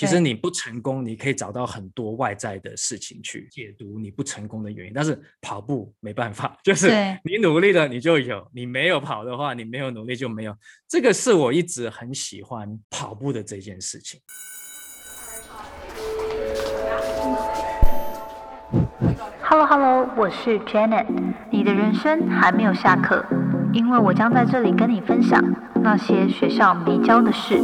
其实你不成功，你可以找到很多外在的事情去解读你不成功的原因。但是跑步没办法，就是你努力了你就有，你没有跑的话，你没有努力就没有。这个是我一直很喜欢跑步的这件事情。Hello Hello，我是 Janet。你的人生还没有下课，因为我将在这里跟你分享那些学校没教的事。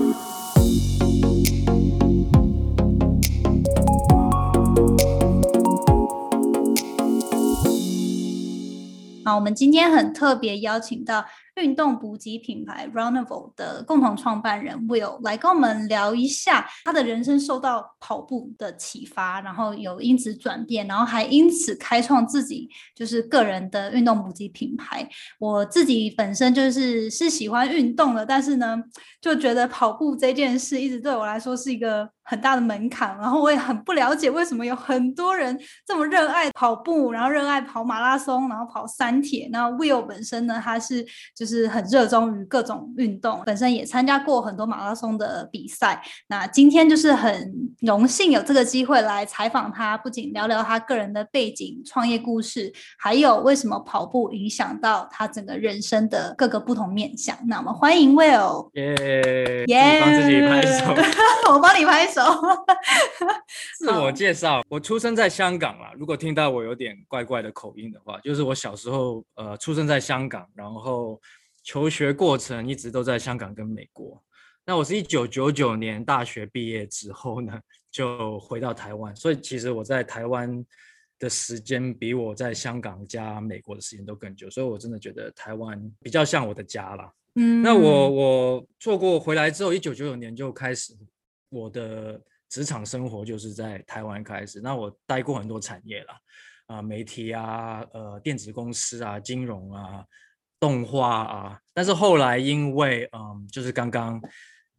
好，我们今天很特别邀请到运动补给品牌 Runnable 的共同创办人 Will 来跟我们聊一下他的人生受到跑步的启发，然后有因此转变，然后还因此开创自己就是个人的运动补给品牌。我自己本身就是是喜欢运动的，但是呢，就觉得跑步这件事一直对我来说是一个。很大的门槛，然后我也很不了解为什么有很多人这么热爱跑步，然后热爱跑马拉松，然后跑三铁。那 Will 本身呢，他是就是很热衷于各种运动，本身也参加过很多马拉松的比赛。那今天就是很荣幸有这个机会来采访他，不仅聊聊他个人的背景、创业故事，还有为什么跑步影响到他整个人生的各个不同面向。那我们欢迎 Will，耶耶，帮自己拍手，我帮你拍手。自我介绍，我出生在香港啦。如果听到我有点怪怪的口音的话，就是我小时候呃出生在香港，然后求学过程一直都在香港跟美国。那我是一九九九年大学毕业之后呢，就回到台湾，所以其实我在台湾的时间比我在香港加美国的时间都更久，所以我真的觉得台湾比较像我的家了。嗯，那我我做过回来之后，一九九九年就开始。我的职场生活就是在台湾开始，那我待过很多产业了，啊，媒体啊，呃，电子公司啊，金融啊，动画啊，但是后来因为，嗯，就是刚刚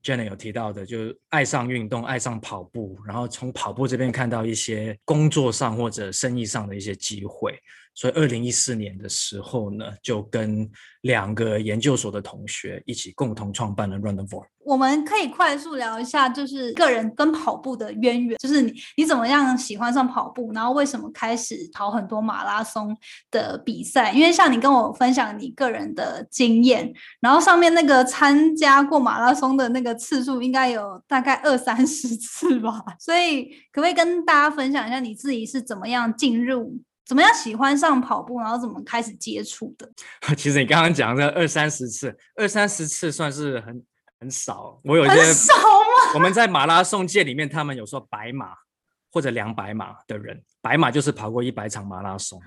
Jenny 有提到的，就是爱上运动，爱上跑步，然后从跑步这边看到一些工作上或者生意上的一些机会。所以，二零一四年的时候呢，就跟两个研究所的同学一起共同创办了 Run the World。我们可以快速聊一下，就是个人跟跑步的渊源，就是你你怎么样喜欢上跑步，然后为什么开始跑很多马拉松的比赛？因为像你跟我分享你个人的经验，然后上面那个参加过马拉松的那个次数应该有大概二三十次吧。所以，可不可以跟大家分享一下你自己是怎么样进入？怎么样喜欢上跑步，然后怎么开始接触的？其实你刚刚讲的二三十次，二三十次算是很很少。我有些少吗？我们在马拉松界里面，他们有说白马或者两百马的人，白马就是跑过一百场马拉松，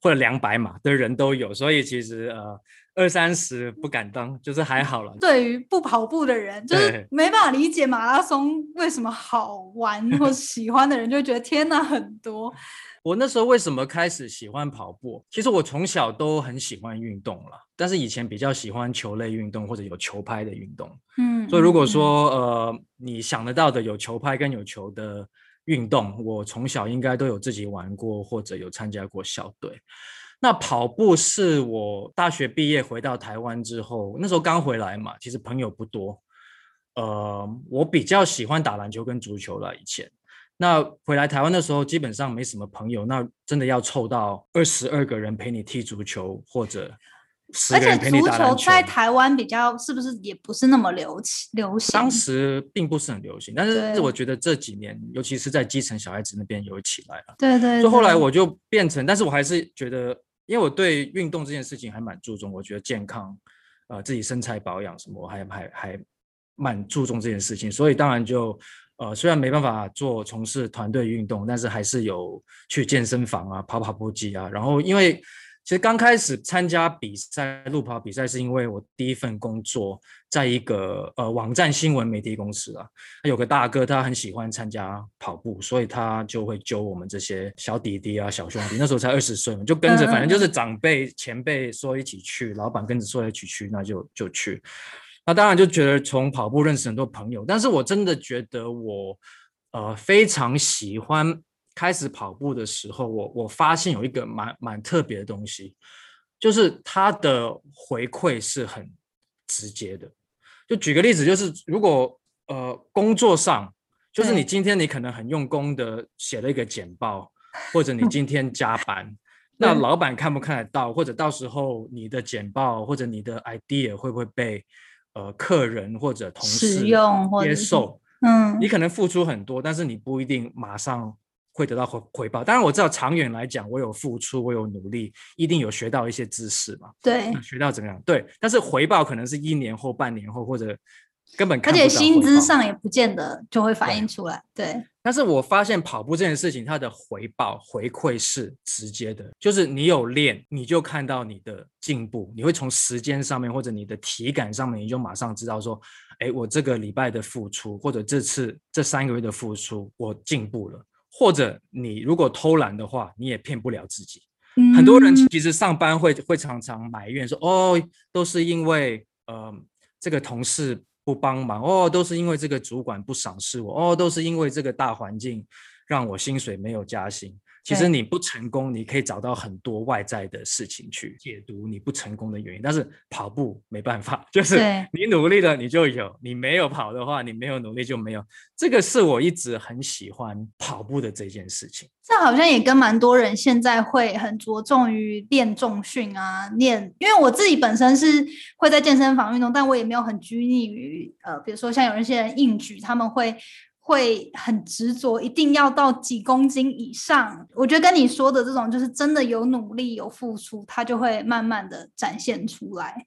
或者两百码的人都有。所以其实呃，二三十不敢当，就是还好了。对于不跑步的人，就是没办法理解马拉松为什么好玩或喜欢的人，就觉得天哪，很多。我那时候为什么开始喜欢跑步？其实我从小都很喜欢运动了，但是以前比较喜欢球类运动或者有球拍的运动。嗯，所以如果说呃你想得到的有球拍跟有球的运动，我从小应该都有自己玩过或者有参加过校队。那跑步是我大学毕业回到台湾之后，那时候刚回来嘛，其实朋友不多。呃，我比较喜欢打篮球跟足球了，以前。那回来台湾的时候，基本上没什么朋友。那真的要凑到二十二个人陪你踢足球，或者十个人陪你打篮球。在台湾比较是不是也不是那么流行？流行当时并不是很流行，但是我觉得这几年，尤其是在基层小孩子那边有起来了。对对。所以后来我就变成，但是我还是觉得，因为我对运动这件事情还蛮注重，我觉得健康，呃，自己身材保养什么，我还还还蛮注重这件事情，所以当然就。呃，虽然没办法做从事团队运动，但是还是有去健身房啊，跑跑步机啊。然后，因为其实刚开始参加比赛、路跑比赛，是因为我第一份工作在一个呃网站新闻媒体公司啊。有个大哥，他很喜欢参加跑步，所以他就会揪我们这些小弟弟啊、小兄弟。那时候才二十岁嘛，就跟着，反正就是长辈、前辈说一起去，老板跟着说一起去，那就就去。那当然就觉得从跑步认识很多朋友，但是我真的觉得我，呃，非常喜欢开始跑步的时候，我我发现有一个蛮蛮特别的东西，就是它的回馈是很直接的。就举个例子，就是如果呃工作上就是你今天你可能很用功的写了一个简报，或者你今天加班，那老板看不看得到，或者到时候你的简报或者你的 idea 会不会被呃客人或者同使事用或接受？嗯，你可能付出很多，但是你不一定马上会得到回回报。当然我知道长远来讲，我有付出，我有努力，一定有学到一些知识嘛，对，学到怎么样？对，但是回报可能是一年后、半年后，或者根本而且薪资上也不见得就会反映出来。对，但是我发现跑步这件事情，它的回报回馈是直接的，就是你有练，你就看到你的进步，你会从时间上面或者你的体感上面，你就马上知道说，哎，我这个礼拜的付出，或者这次这三个月的付出，我进步了。或者你如果偷懒的话，你也骗不了自己。很多人嗯其实上班会会常常埋怨说，哦，都是因为呃这个同事不帮忙，哦，都是因为这个主管不赏识我，哦，都是因为这个大环境让我薪水没有加薪。其实你不成功，你可以找到很多外在的事情去解读你不成功的原因，但是跑步没办法，就是你努力了你就有，你没有跑的话，你没有努力就没有。这个是我一直很喜欢跑步的这件事情。这好像也跟蛮多人现在会很着重于练重训啊，练，因为我自己本身是会在健身房运动，但我也没有很拘泥于呃，比如说像有一些人硬举，他们会会很执着，一定要到几公斤以上。我觉得跟你说的这种，就是真的有努力有付出，它就会慢慢的展现出来。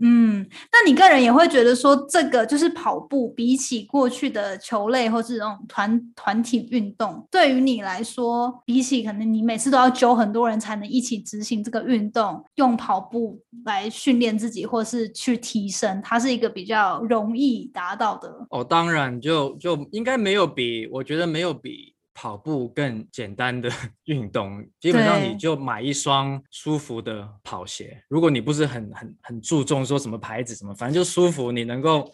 嗯，那你个人也会觉得说，这个就是跑步，比起过去的球类或是这种团团体运动，对于你来说，比起可能你每次都要揪很多人才能一起执行这个运动，用跑步来训练自己或是去提升，它是一个比较容易达到的。哦，当然就就应该没有比，我觉得没有比跑步更简单的 运动。基本上你就买一双舒服的跑鞋，如果你不是很很很注重说什么牌子什么，反正就舒服，你能够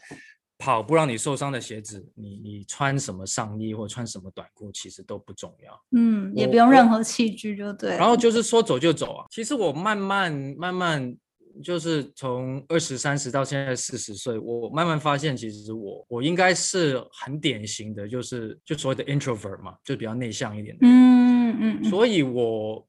跑不让你受伤的鞋子，你你穿什么上衣或穿什么短裤其实都不重要。嗯，也不用任何器具就对。然后就是说走就走啊。其实我慢慢慢慢就是从二十三十到现在四十岁，我慢慢发现，其实我我应该是很典型的，就是就所谓的 introvert 嘛，就比较内向一点的。嗯嗯嗯，所以我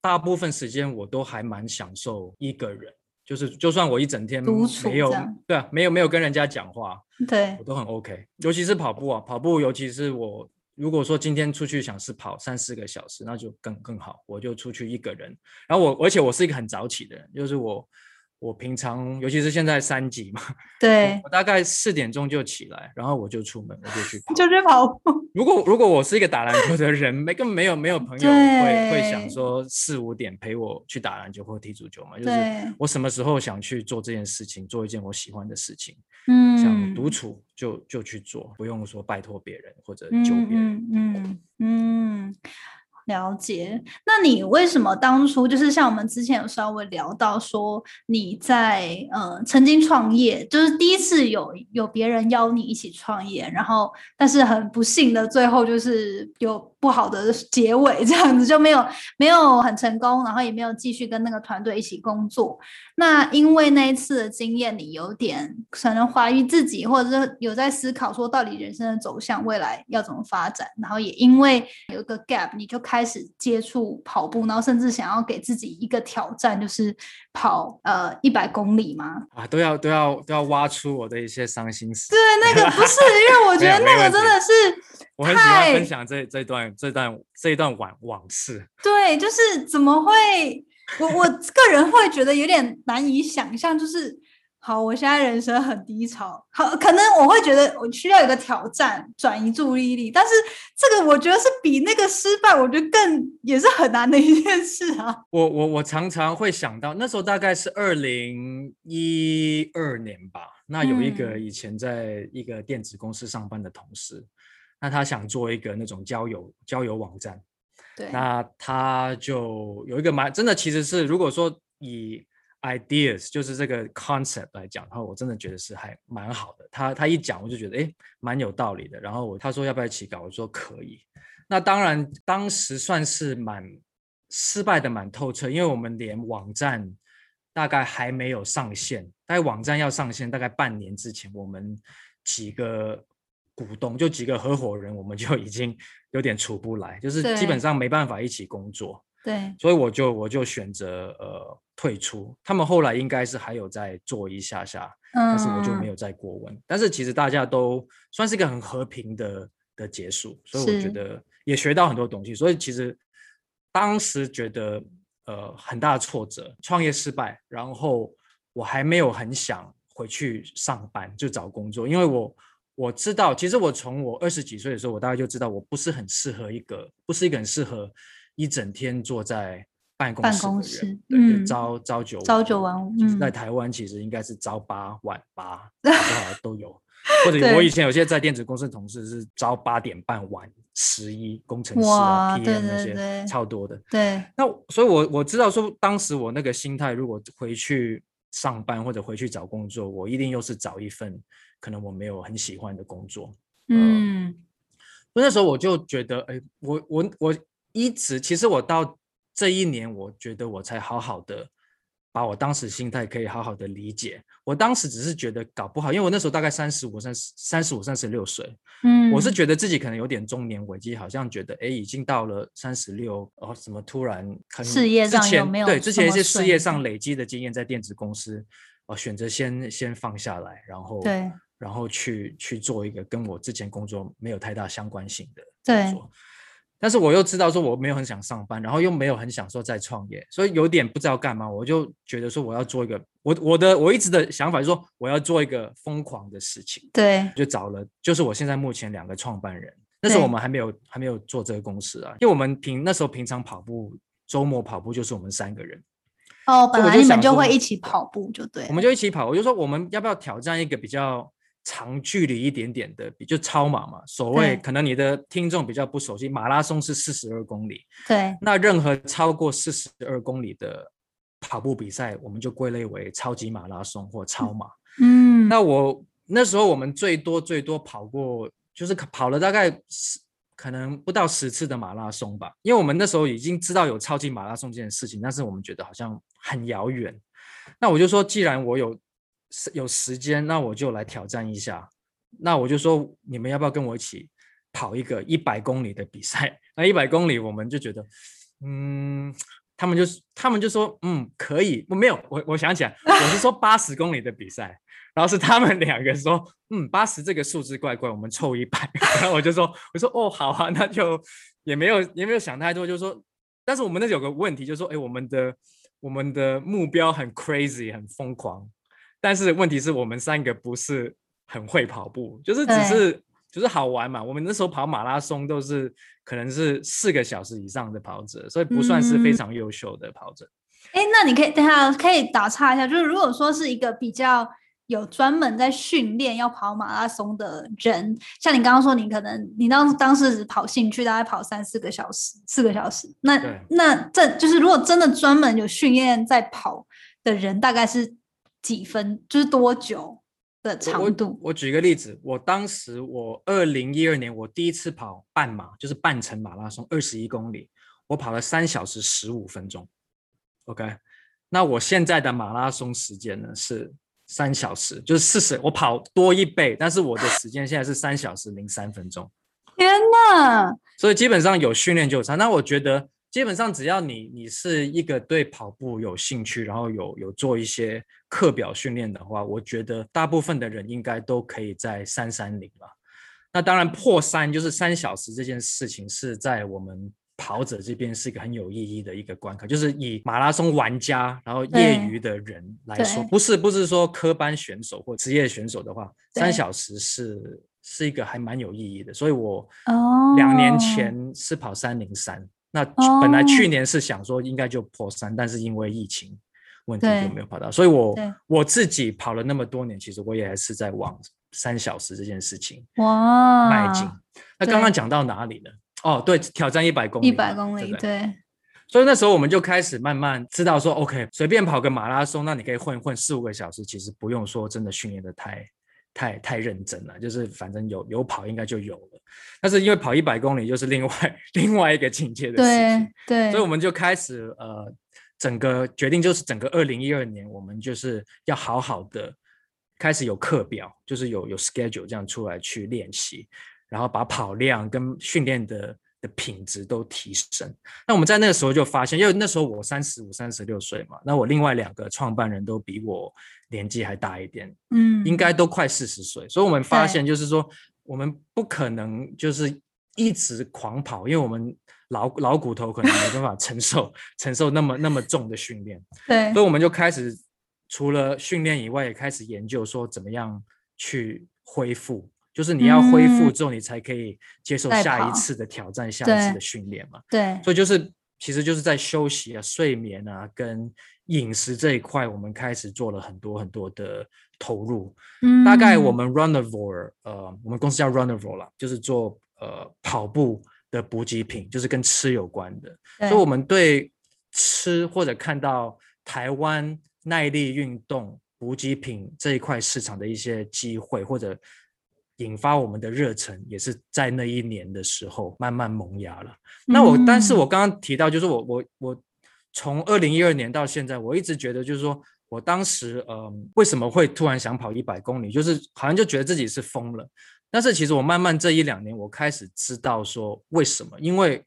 大部分时间我都还蛮享受一个人。就是，就算我一整天没有，对啊，没有没有跟人家讲话，对我都很 OK，尤其是跑步啊，跑步，尤其是我如果说今天出去想是跑三四个小时，那就更更好，我就出去一个人。然后我，而且我是一个很早起的人，就是我我平常尤其是现在三级嘛，对，我大概四点钟就起来，然后我就出门，我就去 跑。就去跑步。如果如果我是一个打篮球的人，没根本没有没有朋友会会想说四五点陪我去打篮球或踢足球嘛，就是，我什么时候想去做这件事情，做一件我喜欢的事情。嗯，想独处就就去做，不用说拜托别人或者嗯求别人。嗯嗯嗯，了解。那你为什么当初就是像我们之前有稍微聊到说你在呃曾经创业，就是第一次有有别人邀你一起创业，然后但是很不幸的最后就是有不好的结尾，这样子就没有没有很成功，然后也没有继续跟那个团队一起工作。那因为那一次的经验，你有点可能怀疑自己，或者是有在思考说到底人生的走向未来要怎么发展，然后也因为有一个 gap，你就开始接触跑步，然后甚至想要给自己一个挑战，就是跑呃一百公里嘛。啊，都要都要都要挖出我的一些伤心事。对，那个不是，因为我觉得 那个真的是我很喜欢分享这这段这段这一段往往事。对，就是怎么会？我我个人会觉得有点难以想象，就是好，我现在人生很低潮，好，可能我会觉得我需要有个挑战，转移注意力，但是这个我觉得是比那个失败，我觉得更也是很难的一件事啊。我我我常常会想到，那时候大概是二零一二年吧。那有一个嗯以前在一个电子公司上班的同事，那他想做一个那种交友交友网站。对，那他就有一个蛮真的，其实是如果说以 ideas 就是这个 concept 来讲，然后我真的觉得是还蛮好的。他他一讲，我就觉得诶蛮有道理的。然后我他说要不要一起搞，我说可以。那当然当时算是蛮失败的蛮透彻，因为我们连网站大概还没有上线，大概网站要上线大概半年之前，我们几个股东，就几个合伙人，我们就已经 有点处不来，就是基本上没办法一起工作。对，所以我就我就选择呃退出。他们后来应该是还有在做一下下，但是我就没有。再过问。但是其实大家都算是一个很和平的的结束，所以我觉得也学到很多东西。所以其实当时觉得呃很大的挫折，创业失败，然后我还没有很想回去上班就找工作，因为我。我知道，其实我从我二十几岁的时候，我大概就知道我不是很适合一个，不是一个很适合一整天坐在办公室的人。公室对，就嗯朝朝九朝九晚五就是在嗯台湾其实应该是朝八晚八，都有。或者 我以前有些在电子公司的同事是朝八点半晚十一，工程师啊、PM 那对些对超多的。对，那所以我，我知道说，当时我那个心态，如果回去上班或者回去找工作，我一定又是找一份可能我没有很喜欢的工作。嗯，那时候我就觉得，哎，我我我一直，其实我到这一年，我觉得我才好好的把我当时心态可以好好的理解。我当时只是觉得搞不好，因为我那时候大概三十五、三十三十五、三十六岁，嗯，我是觉得自己可能有点中年危机，好像觉得哎，已经到了三十六，哦，怎么突然可能事业之上有没有前对之前一些事业上累积的经验，在电子公司，哦，选择先先放下来，然后对然后去去做一个跟我之前工作没有太大相关性的对工作。但是我又知道说我没有很想上班，然后又没有很想说再创业，所以有点不知道干嘛。我就觉得说我要做一个，我我的我一直的想法是说我要做一个疯狂的事情，对就找了就是我现在目前两个创办人。那时候我们还没有还没有做这个公司啊，因为我们平那时候平常跑步，周末跑步就是我们三个人，哦，本来你们就会一起跑步，就对，我们就一起跑。我就说我们要不要挑战一个比较长距离一点点的，比就超马嘛。所谓可能你的听众比较不熟悉，马拉松是四十二公里，对那任何超过四十二公里的跑步比赛，我们就归类为超级马拉松或超马。嗯，那我那时候我们最多最多跑过，就是跑了大概十，可能不到十次的马拉松吧。因为我们那时候已经知道有超级马拉松这件事情，但是我们觉得好像很遥远。那我就说，既然我有时有时间，那我就来挑战一下。那我就说，你们要不要跟我一起跑一个一百公里的比赛？那一百公里，我们就觉得，嗯，他们就是他们就说，嗯，可以。我没有，我我想起来，我是说八十公里的比赛，然后是他们两个说，嗯，八十这个数字怪怪，我们凑一百。然后我就说，我说哦，好啊，那就也没有也没有想太多，就是说，但是我们那有个问题，就是说，哎，我们的我们的目标很 crazy，很疯狂，但是问题是我们三个不是很会跑步，就是只是就是好玩嘛。我们那时候跑马拉松都是可能是四个小时以上的跑者，所以不算是非嗯常优秀的跑者。哎，那你可以等下可以打岔一下，就是如果说是一个比较有专门在训练要跑马拉松的人，像你刚刚说，你可能你当当时只跑兴趣，大概跑三四个小时，四个小时，那对那这就是如果真的专门有训练在跑的人，大概是几分，就是多久的我长度？我举个例子，我当时我二零一二年我第一次跑半马，就是半程马拉松，二十一公里，我跑了三小时十五分钟。OK，那我现在的马拉松时间呢是三小时，就是四十，我跑多一倍，但是我的时间现在是三小时零三分钟。天哪！所以基本上有训练就有差。那我觉得基本上只要你你是一个对跑步有兴趣，然后有有做一些课表训练的话，我觉得大部分的人应该都可以在三三零了。那当然破三就是三小时这件事情是在我们跑者这边是一个很有意义的一个关卡，就是以马拉松玩家然后业余的人来说，不是不是说科班选手或职业选手的话，对三小时是是一个还蛮有意义的。所以我哦，两年前是跑三零三，那本来哦去年是想说应该就破三，但是因为疫情问题就没有跑到，所以我我自己跑了那么多年，其实我也还是在往三小时这件事情哇，迈进。那刚刚讲到哪里呢？哦，对，挑战一百公里嘛，一百公里，对所以那时候我们就开始慢慢知道说，OK，随便跑个马拉松，那你可以混混四五个小时，其实不用说真的训练的太太太认真了，就是反正有有跑应该就有了。但是因为跑一百公里又是另外另外一个境界的事情对，对，所以我们就开始呃，整个决定就是整个二零一二年，我们就是要好好的开始有课表，就是有有 schedule 这样出来去练习，然后把跑量跟训练的的品质都提升。那我们在那个时候就发现，因为那时候我三十五、三十六岁嘛，那我另外两个创办人都比我年纪还大一点，嗯，应该都快四十岁，所以我们发现就是说，我们不可能就是一直狂跑，因为我们老老骨头可能没办法承受承受那么那么重的训练，对。所以我们就开始除了训练以外，也开始研究说怎么样去恢复，就是你要恢复嗯之后，你才可以接受下一次的挑战，下一次的训练嘛。对，所以就是其实就是在休息啊、睡眠啊跟饮食这一块，我们开始做了很多很多的投入。大概我嗯们 Runivore，呃，我们公司叫 Runivore 啦，就是做呃跑步的补给品，就是跟吃有关的。所以我们对吃或者看到台湾耐力运动补给品这一块市场的一些机会，或者引发我们的热忱，也是在那一年的时候慢慢萌芽了。那我，但是嗯我刚刚提到，就是我我我从二零一二年到现在，我一直觉得就是说我当时嗯为什么会突然想跑一百公里，就是好像就觉得自己是疯了。但是其实我慢慢这一两年，我开始知道说为什么，因为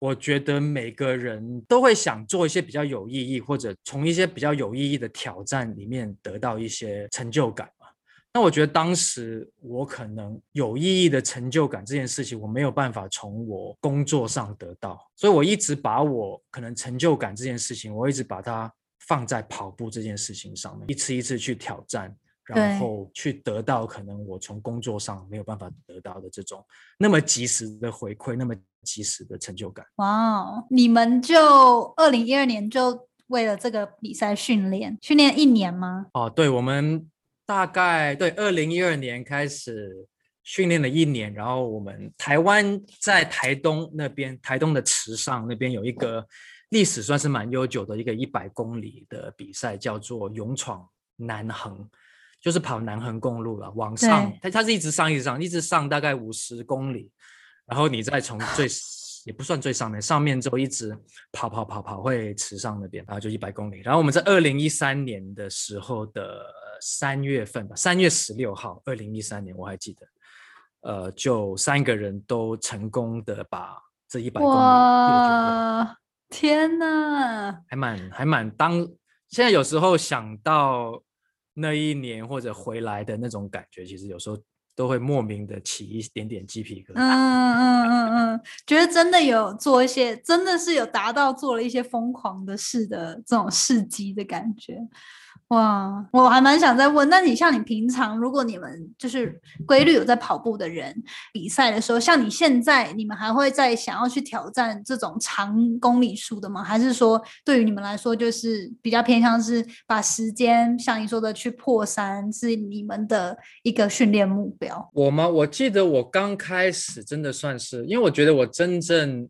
我觉得每个人都会想做一些比较有意义，或者从一些比较有意义的挑战里面得到一些成就感嘛。那我觉得当时我可能有意义的成就感这件事情，我没有办法从我工作上得到，所以我一直把我可能成就感这件事情，我一直把它放在跑步这件事情上面，一次一次去挑战。然后去得到可能我从工作上没有办法得到的这种那么及时的回馈，那么及时的成就感。哇哦，你们就二零一二年就为了这个比赛训练，训练一年吗？哦，对，我们大概对二零一二年开始训练了一年，然后我们台湾在台东那边，台东的池上那边有一个历史算是蛮悠久的一个一百公里的比赛，叫做勇闯南横。就是跑南横公路了，往上，它它是一直上，一直上，一直上，大概五十公里，然后你再从最也不算最上面，上面之后一直跑跑跑跑会池上那边，然后就一百公里。然后我们在二零一三年的时候的三月份吧，三月十六号，二零一三年我还记得，呃，就三个人都成功的把这一百公里哇，天呐，还蛮还蛮当现在有时候想到。那一年或者回来的那种感觉，其实有时候都会莫名的起一点点鸡皮疙瘩。嗯嗯嗯嗯，觉得真的有做一些，真的是有达到做了一些疯狂的事的这种事迹的感觉。哇，我还蛮想再问，那你像你平常，如果你们就是规律有在跑步的人，比赛的时候，像你现在，你们还会再想要去挑战这种长公里数的吗？还是说，对于你们来说，就是比较偏向是把时间，像你说的去破三，是你们的一个训练目标？我吗？我记得我刚开始真的算是，因为我觉得我真正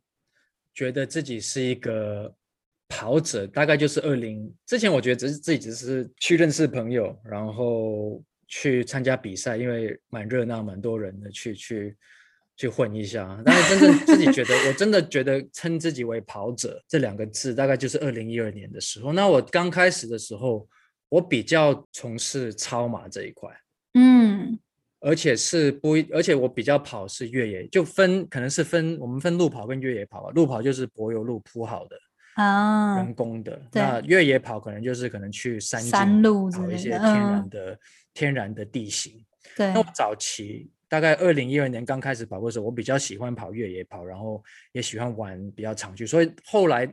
觉得自己是一个。跑者大概就是二零之前，我觉得只是自己只是去认识朋友，然后去参加比赛，因为蛮热闹，蛮多人的，去去去混一下。但是真正自己觉得，我真的觉得称自己为跑者这两个字，大概就是二零一二年的时候。那我刚开始的时候，我比较从事超马这一块，嗯，而且是不，而且我比较跑是越野，就分可能是分我们分路跑跟越野跑吧。路跑就是柏油路铺好的。啊，人工的，那越野跑可能就是可能去山山路跑一些天然嗯的、天然的地形。对那我早期大概二零一二年刚开始跑步的时候，我比较喜欢跑越野跑，然后也喜欢玩比较长距，所以后来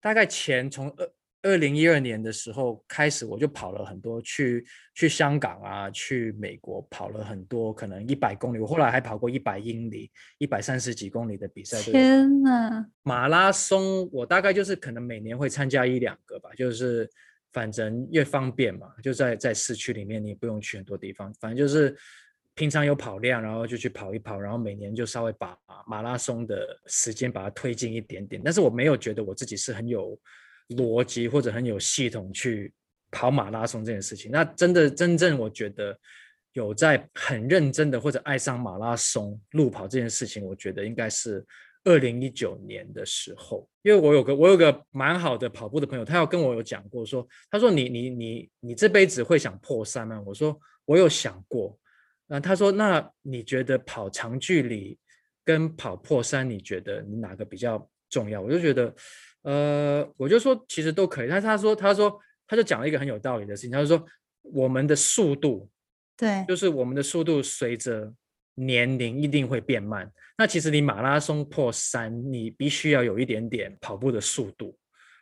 大概前从二二零一二年的时候开始，我就跑了很多，去去香港啊，去美国跑了很多，可能一百公里，我后来还跑过一百英里、一百三十几公里的比赛。天哪！马拉松我大概就是可能每年会参加一两个吧，就是反正越方便嘛，就在在市区里面，你也不用去很多地方，反正就是平常有跑量，然后就去跑一跑，然后每年就稍微把马拉松的时间把它推进一点点。但是我没有觉得我自己是很有逻辑或者很有系统去跑马拉松这件事情。那真的真正我觉得有在很认真的或者爱上马拉松路跑这件事情，我觉得应该是。二零一九年的时候，因为我有个我有个蛮好的跑步的朋友，他要跟我有讲过说，他说你你你你这辈子会想破三吗？我说我有想过。那他说，那你觉得跑长距离跟跑破山，你觉得你哪个比较重要？我就觉得，呃，我就说其实都可以。但是他说，他说他就讲了一个很有道理的事情，他就说我们的速度，对，就是我们的速度随着年龄一定会变慢。那其实你马拉松破三，你必须要有一点点跑步的速度。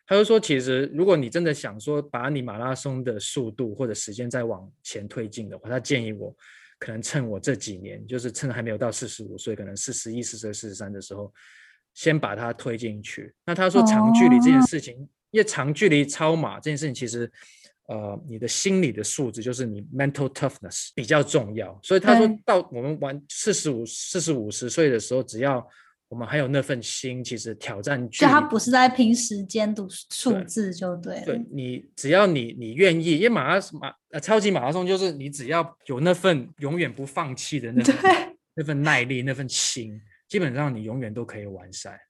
他就说，其实如果你真的想说把你马拉松的速度或者时间再往前推进的话，他建议我可能趁我这几年，就是趁还没有到四十五岁，可能四十一、四十二、四十三的时候，先把它推进去。那他说长距离这件事情，因为长距离超马这件事情，其实呃你的心理的素质，就是你 mental toughness 比较重要。所以他说到我们玩四十五、四十五十岁的时候，只要我们还有那份心，其实挑战距就他不是在拼时间读数字就对了。对你，只要你你愿意，因为马拉松马呃超级马拉松就是你只要有那份永远不放弃的那份那份耐力那份心，基本上你永远都可以完赛。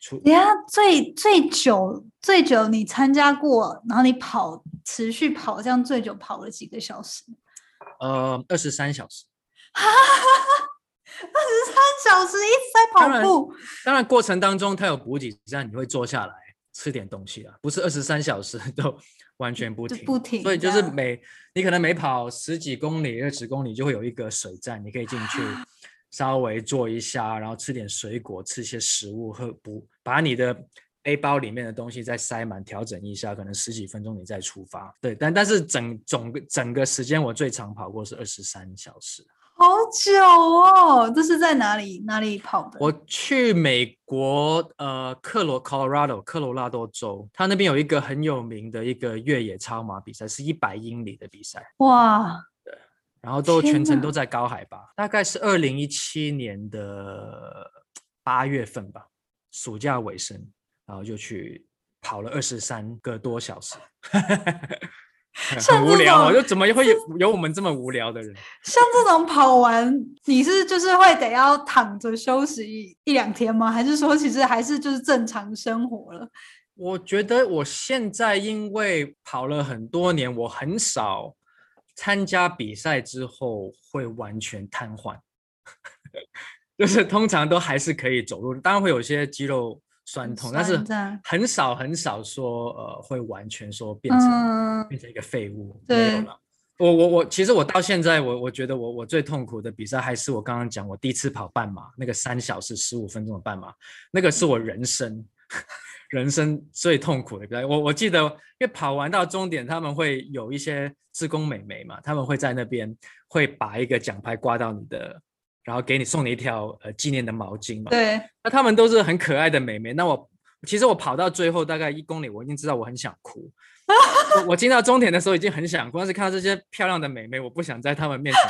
出你看最最久最久你参加过，然后你跑持续跑这样最久跑了几个小时？呃，二十三小时。二十三小时一直在跑步，当然过程当中它有补给站，你会坐下来吃点东西啊，不是二十三小时 都完全不停，不停。所以就是每你可能每跑十几公里、二十公里就会有一个水站，你可以进去稍微做一下，然后吃点水果，吃些食物，喝补把你的背包里面的东西再塞满，调整一下，可能十几分钟你再出发。对，但但是整总整个时间我最长跑过是二十三小时。好久哦，这是在哪里哪里跑的？我去美国，呃，克罗 Colorado 科罗拉多州，它那边有一个很有名的一个越野超马比赛，是一百英里的比赛。哇，对，然后都全程都在高海拔，大概是二零一七年的八月份吧，暑假尾声，然后就去跑了二十三个多小时。很无聊，我就怎么会有有我们这么无聊的人？像这种跑完，你是就是会得要躺着休息一两天吗？还是说其实还是就是正常生活了？我觉得我现在因为跑了很多年，我很少参加比赛之后会完全瘫痪，就是通常都还是可以走路，当然会有些肌肉。酸痛，但是很少很少说，呃，会完全说变成变成一个废物，没有了。我我我，其实我到现在，我我觉得我我最痛苦的比赛还是我刚刚讲我第一次跑半马，那个三小时十五分钟的半马，那个是我人生人生最痛苦的比赛。我我记得，因为跑完到终点，他们会有一些职工美眉嘛，他们会在那边会把一个奖牌挂到你的。然后给你送你一条呃纪念的毛巾嘛。对。那他们都是很可爱的美眉。那我其实我跑到最后大概一公里，我已经知道我很想哭。我我进到终点的时候已经很想哭，但是看到这些漂亮的美眉，我不想在她们面前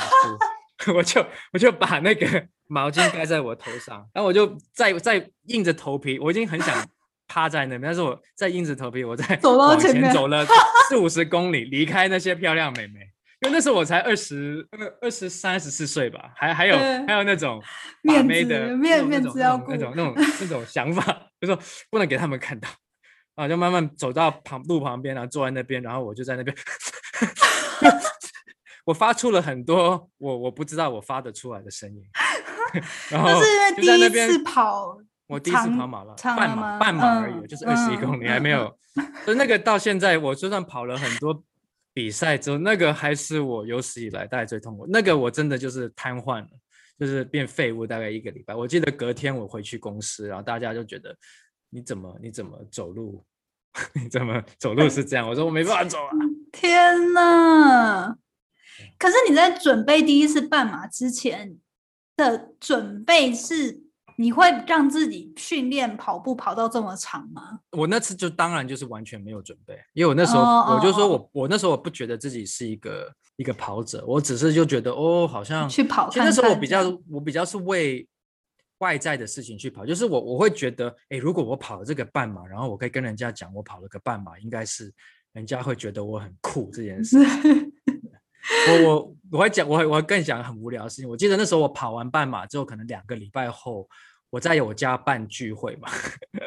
哭，我就我就把那个毛巾盖在我头上，然后我就再再硬着头皮，我已经很想趴在那边，但是我在硬着头皮，我在走到前走了 四五十公里，离开那些漂亮美眉。因为那时候我才二十二、二十三、十四岁吧，还还有还有那种面的面面子要那种那种 那种想法，就说不能给他们看到啊，就慢慢走到旁路旁边，然后坐在那边，然后我就在那边，我发出了很多我我不知道我发得出来的声音，然后就在那边跑，我第一次跑马了，半马半马而已，就是二十一公里，还没有，所以那个到现在我就算跑了很多。比赛之后，那个还是我有史以来大概最痛苦。那个我真的就是瘫痪了，就是变废物，大概一个礼拜。我记得隔天我回去公司，然后大家就觉得你怎么你怎么走路，你怎么走路是这样？我说我没办法走啊！天哪！可是你在准备第一次半马之前的准备是？你会让自己训练跑步跑到这么长吗？我那次就当然就是完全没有准备，因为我那时候我就说我我那时候我不觉得自己是一个一个跑者，我只是就觉得哦好像去跑。其实那时候我比较我比较是为外在的事情去跑，就是我我会觉得哎如果我跑了这个半马，然后我可以跟人家讲我跑了个半马，应该是人家会觉得我很酷这件事。我我我会讲我我会更讲很无聊的事情。我记得那时候我跑完半马之后，可能两个礼拜后。我在我家办聚会嘛，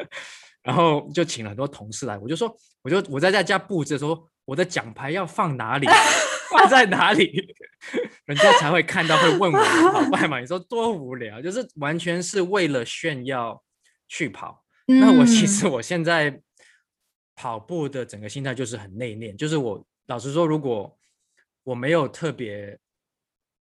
然后就请了很多同事来，我就说，我就我在在家布置说我的奖牌要放哪里，放在哪里，人家才会看到，会问我跑 快嘛？你说多无聊，就是完全是为了炫耀去跑。那我其实我现在跑步的整个心态就是很内敛，就是我老实说，如果我没有特别，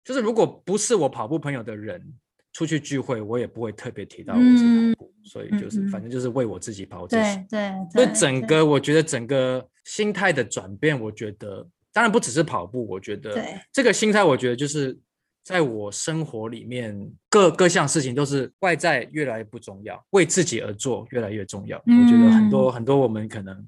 就是如果不是我跑步朋友的人出去聚会，我也不会特别提到我是跑步，所以就是反正就是为我自己跑。对对，所以整个我觉得整个心态的转变，我觉得当然不只是跑步，我觉得这个心态，我觉得就是。在我生活里面，各各项事情都是外在越来越不重要，为自己而做越来越重要。我觉得很多很多我们可能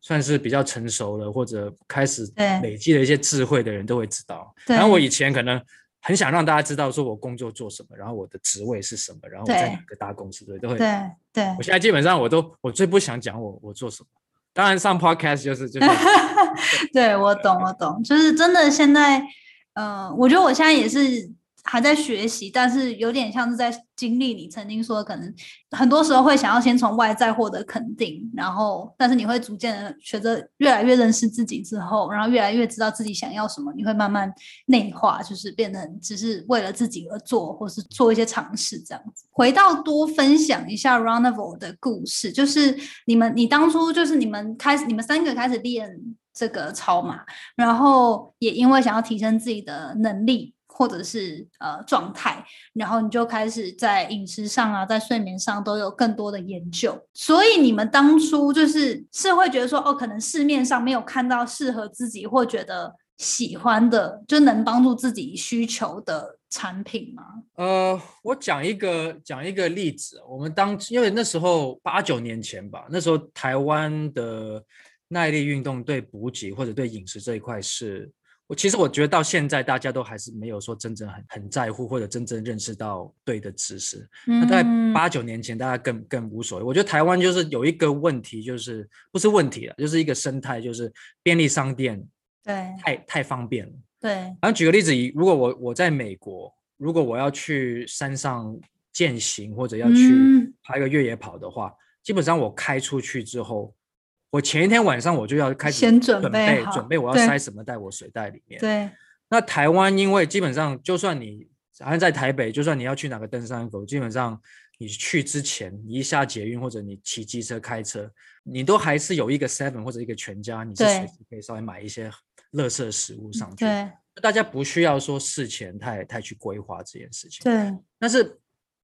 算是比较成熟了，或者开始累积了一些智慧的人都会知道。然后我以前可能很想让大家知道，说我工作做什么，然后我的职位是什么，然后我在哪个大公司，对，都会。对对。我现在基本上我都我最不想讲我我做什么，当然上 podcast 就是就是。对我懂我懂，就是真的现在。嗯，我觉得我现在也是还在学习，但是有点像是在经历你曾经说，可能很多时候会想要先从外在获得肯定，然后，但是你会逐渐的学着越来越认识自己之后，然后越来越知道自己想要什么，你会慢慢内化，就是变成只是为了自己而做，或是做一些尝试这样子。回到多分享一下 Runnable 的故事，就是你们，你当初就是你们开始，你们三个开始练。这个超马，然后也因为想要提升自己的能力或者是呃状态，然后你就开始在饮食上啊，在睡眠上都有更多的研究。所以你们当初就是是会觉得说，哦，可能市面上没有看到适合自己或觉得喜欢的，就能帮助自己需求的产品吗？呃，我讲一个讲一个例子，我们当因为那时候八九年前吧，那时候台湾的。耐力运动对补给或者对饮食这一块，是我其实我觉得到现在大家都还是没有说真正很很在乎或者真正认识到对的知识。那在八九年前，大家更更无所谓。我觉得台湾就是有一个问题，就是不是问题了，就是一个生态，就是便利商店对太太方便了。对。然后举个例子，如果我我在美国，如果我要去山上践行或者要去爬一个越野跑的话，基本上我开出去之后。我前一天晚上我就要开始先准备准备我要塞什么在我水袋里面。对。那台湾因为基本上就算你好像在台北，就算你要去哪个登山口，基本上你去之前，你一下捷运或者你骑机车开车，你都还是有一个 seven 或者一个全家，你是随时可以稍微买一些垃圾食物上去。对。大家不需要说事前太太去规划这件事情。对。但是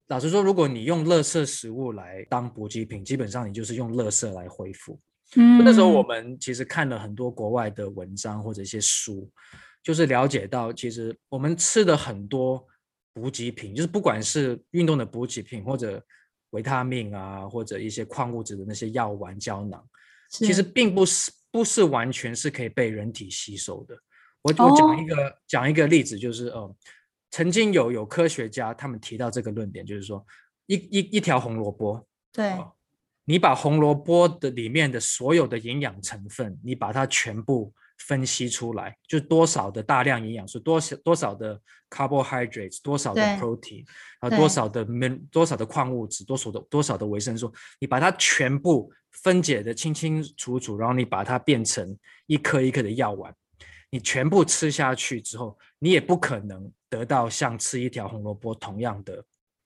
老实说，如果你用垃圾食物来当补给品，基本上你就是用垃圾来恢复。嗯，那时候我们其实看了很多国外的文章或者一些书，就是了解到，其实我们吃的很多补给品，就是不管是运动的补给品，或者维他命啊，或者一些矿物质的那些药丸胶囊，其实并不是不是完全是可以被人体吸收的。我我讲一个讲一个例子，就是呃，曾经有有科学家他们提到这个论点，就是说一一一条红萝卜，对。你把红萝卜的里面的所有的营养成分，你把它全部分析出来，就多少的大量营养素，多少多少的 carbohydrates，多少的 protein，啊，多少的 min，多少的矿物质，多少的多少的维生素，你把它全部分解的清清楚楚，然后你把它变成一颗一颗的药丸，你全部吃下去之后，你也不可能得到像吃一条红萝卜同样的。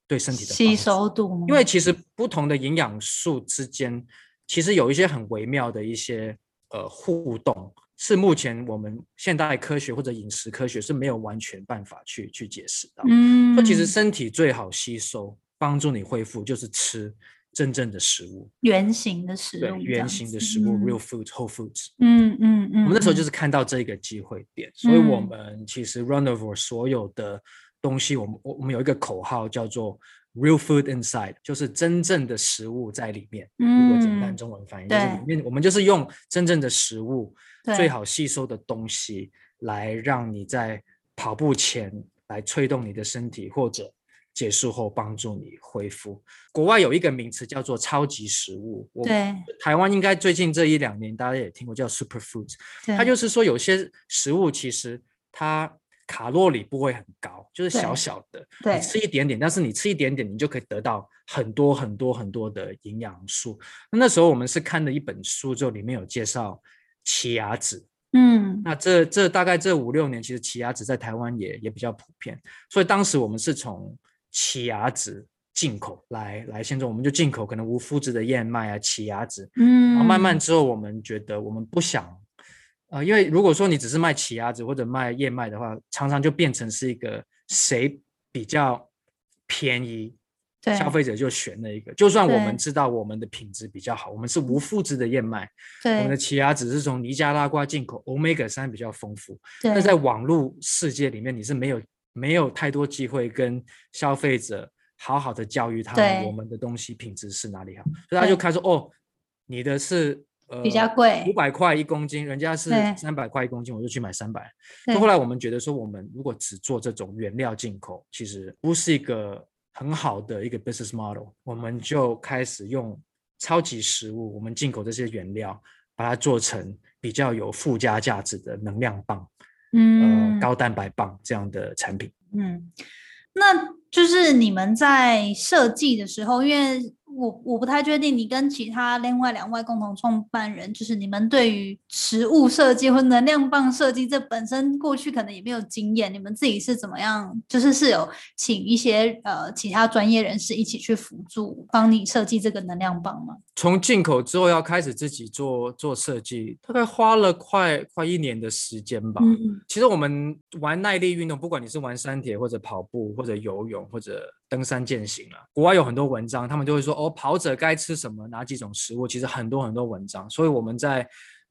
对身体的吸收度，因为其实不同的营养素之间，其实有一些很微妙的一些呃互动，是目前我们现代科学或者饮食科学是没有完全办法去去解释的。嗯，那其实身体最好吸收、帮助你恢复，就是吃真正的食物，原形的食物，对，原形的食物，real food, whole foods。嗯嗯嗯，我们那时候就是看到这个机会点，所以我们其实 run over 所有的。东西，我们我我们有一个口号叫做 “real food inside”，就是真正的食物在里面。如果简单中文翻译，就是里面我们就是用真正的食物最好吸收的东西，来让你在跑步前来催动你的身体，或者结束后帮助你恢复。国外有一个名词叫做超级食物，对，台湾应该最近这一两年大家也听过叫 super food，它就是说有些食物其实它。卡路里不会很高，就是小小的，你吃一点点，但是你吃一点点，你就可以得到很多很多很多的营养素。那时候我们是看了一本书，之后里面有介绍奇亚籽，嗯，那这这大概这五六年，其实奇亚籽在台湾也也比较普遍，所以当时我们是从奇亚籽进口来来，现在我们就进口可能无麸质的燕麦啊，奇亚籽，嗯，然后慢慢之后，我们觉得我们不想，呃，因为如果说你只是卖奇亚籽或者卖燕麦的话，常常就变成是一个谁比较便宜，消费者就选那一个。就算我对。们知道我们的品质比较好，我们是无麸质的燕麦，我们的奇亚籽是从尼加拉瓜进口，omega 三比较丰富。那在网络世界里面，你是没有没有太多机会跟消费者好好的教育他们我们的东西品质是哪里好，所以他就对。开始说哦，你的是呃比较贵五百块一公斤，人家是三百块一公斤，我就去买三百。后来我们觉得说，我们如果只做这种原料进口，其实不是一个很好的一个 business model，我们就开始用超级食物，我们进口这些原料，把它做成比较有附加价值的能量棒。嗯呃高蛋白棒这样的产品。嗯，那就是你们在设计的时候，因为我我不太确定你跟其他另外两位共同创办人，就是你们对于食物设计或能量棒设计，这本身过去可能也没有经验，你们自己是怎么样？就是是有请一些呃其他专业人士一起去辅助，帮你设计这个能量棒吗？从进口之后要开始自己做做设计，大概花了快快一年的时间吧。嗯嗯其实我们玩耐力运动，不管你是玩山铁或者跑步或者游泳或者登山健行啊，国外有很多文章，他们就会说哦，跑者该吃什么，哪几种食物，其实很多很多文章。所以我们在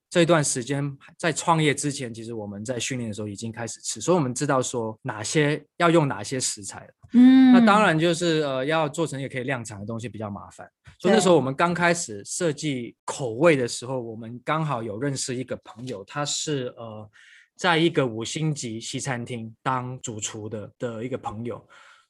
这一段时间在创业之前，其实我们在训练的时候已经开始吃，所以我们知道说哪些要用哪些食材了。嗯，那当然就是呃，要做成也可以量产的东西比较麻烦，所以那时候我们刚开始设计口味的时候，我们刚好有认识一个朋友，他是呃，在一个五星级西餐厅当主厨的的一个朋友，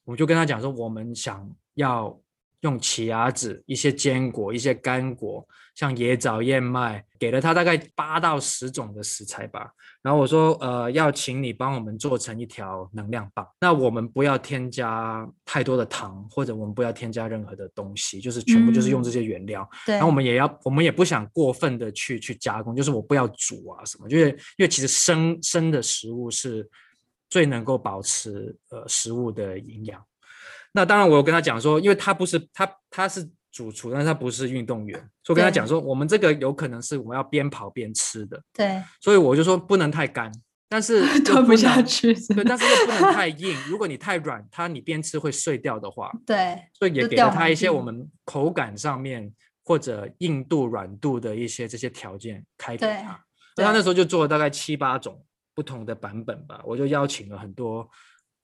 我就跟他讲说，我们想要用奇亚籽、一些坚果、一些干果，像椰枣、燕麦，给了他大概八到十种的食材吧。然后我说，呃，要请你帮我们做成一条能量棒。那我们不要添加太多的糖，或者我们不要添加任何的东西，就是全部就是用这些原料。对，然后我们也要，我们也不想过分的去去加工，就是我不要煮啊什么，就是因为其实生生的食物是最能够保持呃食物的营养。那当然，我有跟他讲说，因为他不是他他是主厨，但是他不是运动员，所以我跟他讲说，我们这个有可能是我们要边跑边吃的，对所以我就说不能太干，但是 吞不不下去，对，但是又不能太硬。如果你太软，它你边吃会碎掉的话，对所以也给了他一些我们口感上面或者硬度、软度的一些这些条件开给他。那他那时候就做了大概七八种不同的版本吧，我就邀请了很多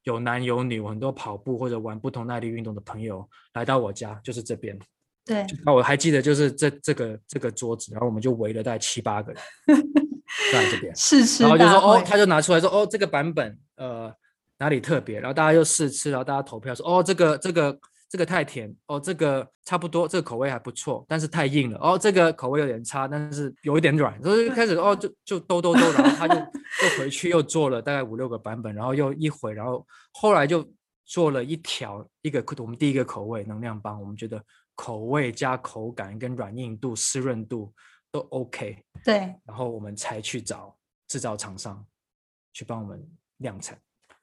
有男有女、很多跑步或者玩不同耐力运动的朋友来到我家，就是这边。对那我还记得就是这这个这个桌子，然后我们就围了大概七八个人 在这边。试吃然后就说哦，他就拿出来说哦，这个版本呃哪里特别，然后大家就试吃，然后大家投票说哦，这个这个这个太甜，哦这个差不多，这个口味还不错，但是太硬了，哦这个口味有点差，但是有一点软，所以就开始哦就就兜兜兜，然后他就又回去又做了大概五六个版本，然后又一回，然后后来就做了一条一个我们第一个口味能量棒，我们觉得口味加口感跟软硬度、湿润度都 OK。对然后我们才去找制造厂商去帮我们量产。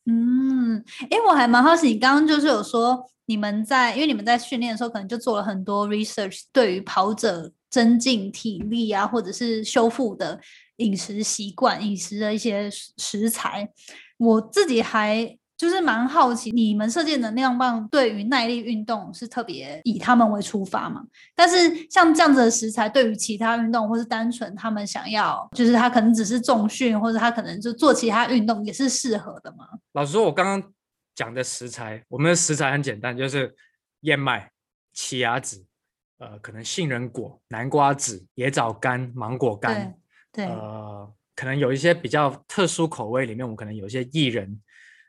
嗯，诶，我还蛮好奇，你刚刚就是有说你们在，因为你们在训练的时候，可能就做了很多 research，对于跑者增进体力啊，或者是修复的饮食习惯、饮食的一些食食材。我自己还就是蛮好奇，你们设计能量棒对于耐力运动是特别以他们为出发嘛？但是像这样子的食材，对于其他运动或是单纯他们想要，就是他可能只是重训，或者他可能就做其他运动，也是适合的吗？老实说，我刚刚讲的食材，我们的食材很简单，就是燕麦、奇亚籽，呃，可能杏仁果、南瓜籽、椰枣干、芒果干，对，呃，可能有一些比较特殊口味里面，我们可能有一些薏仁，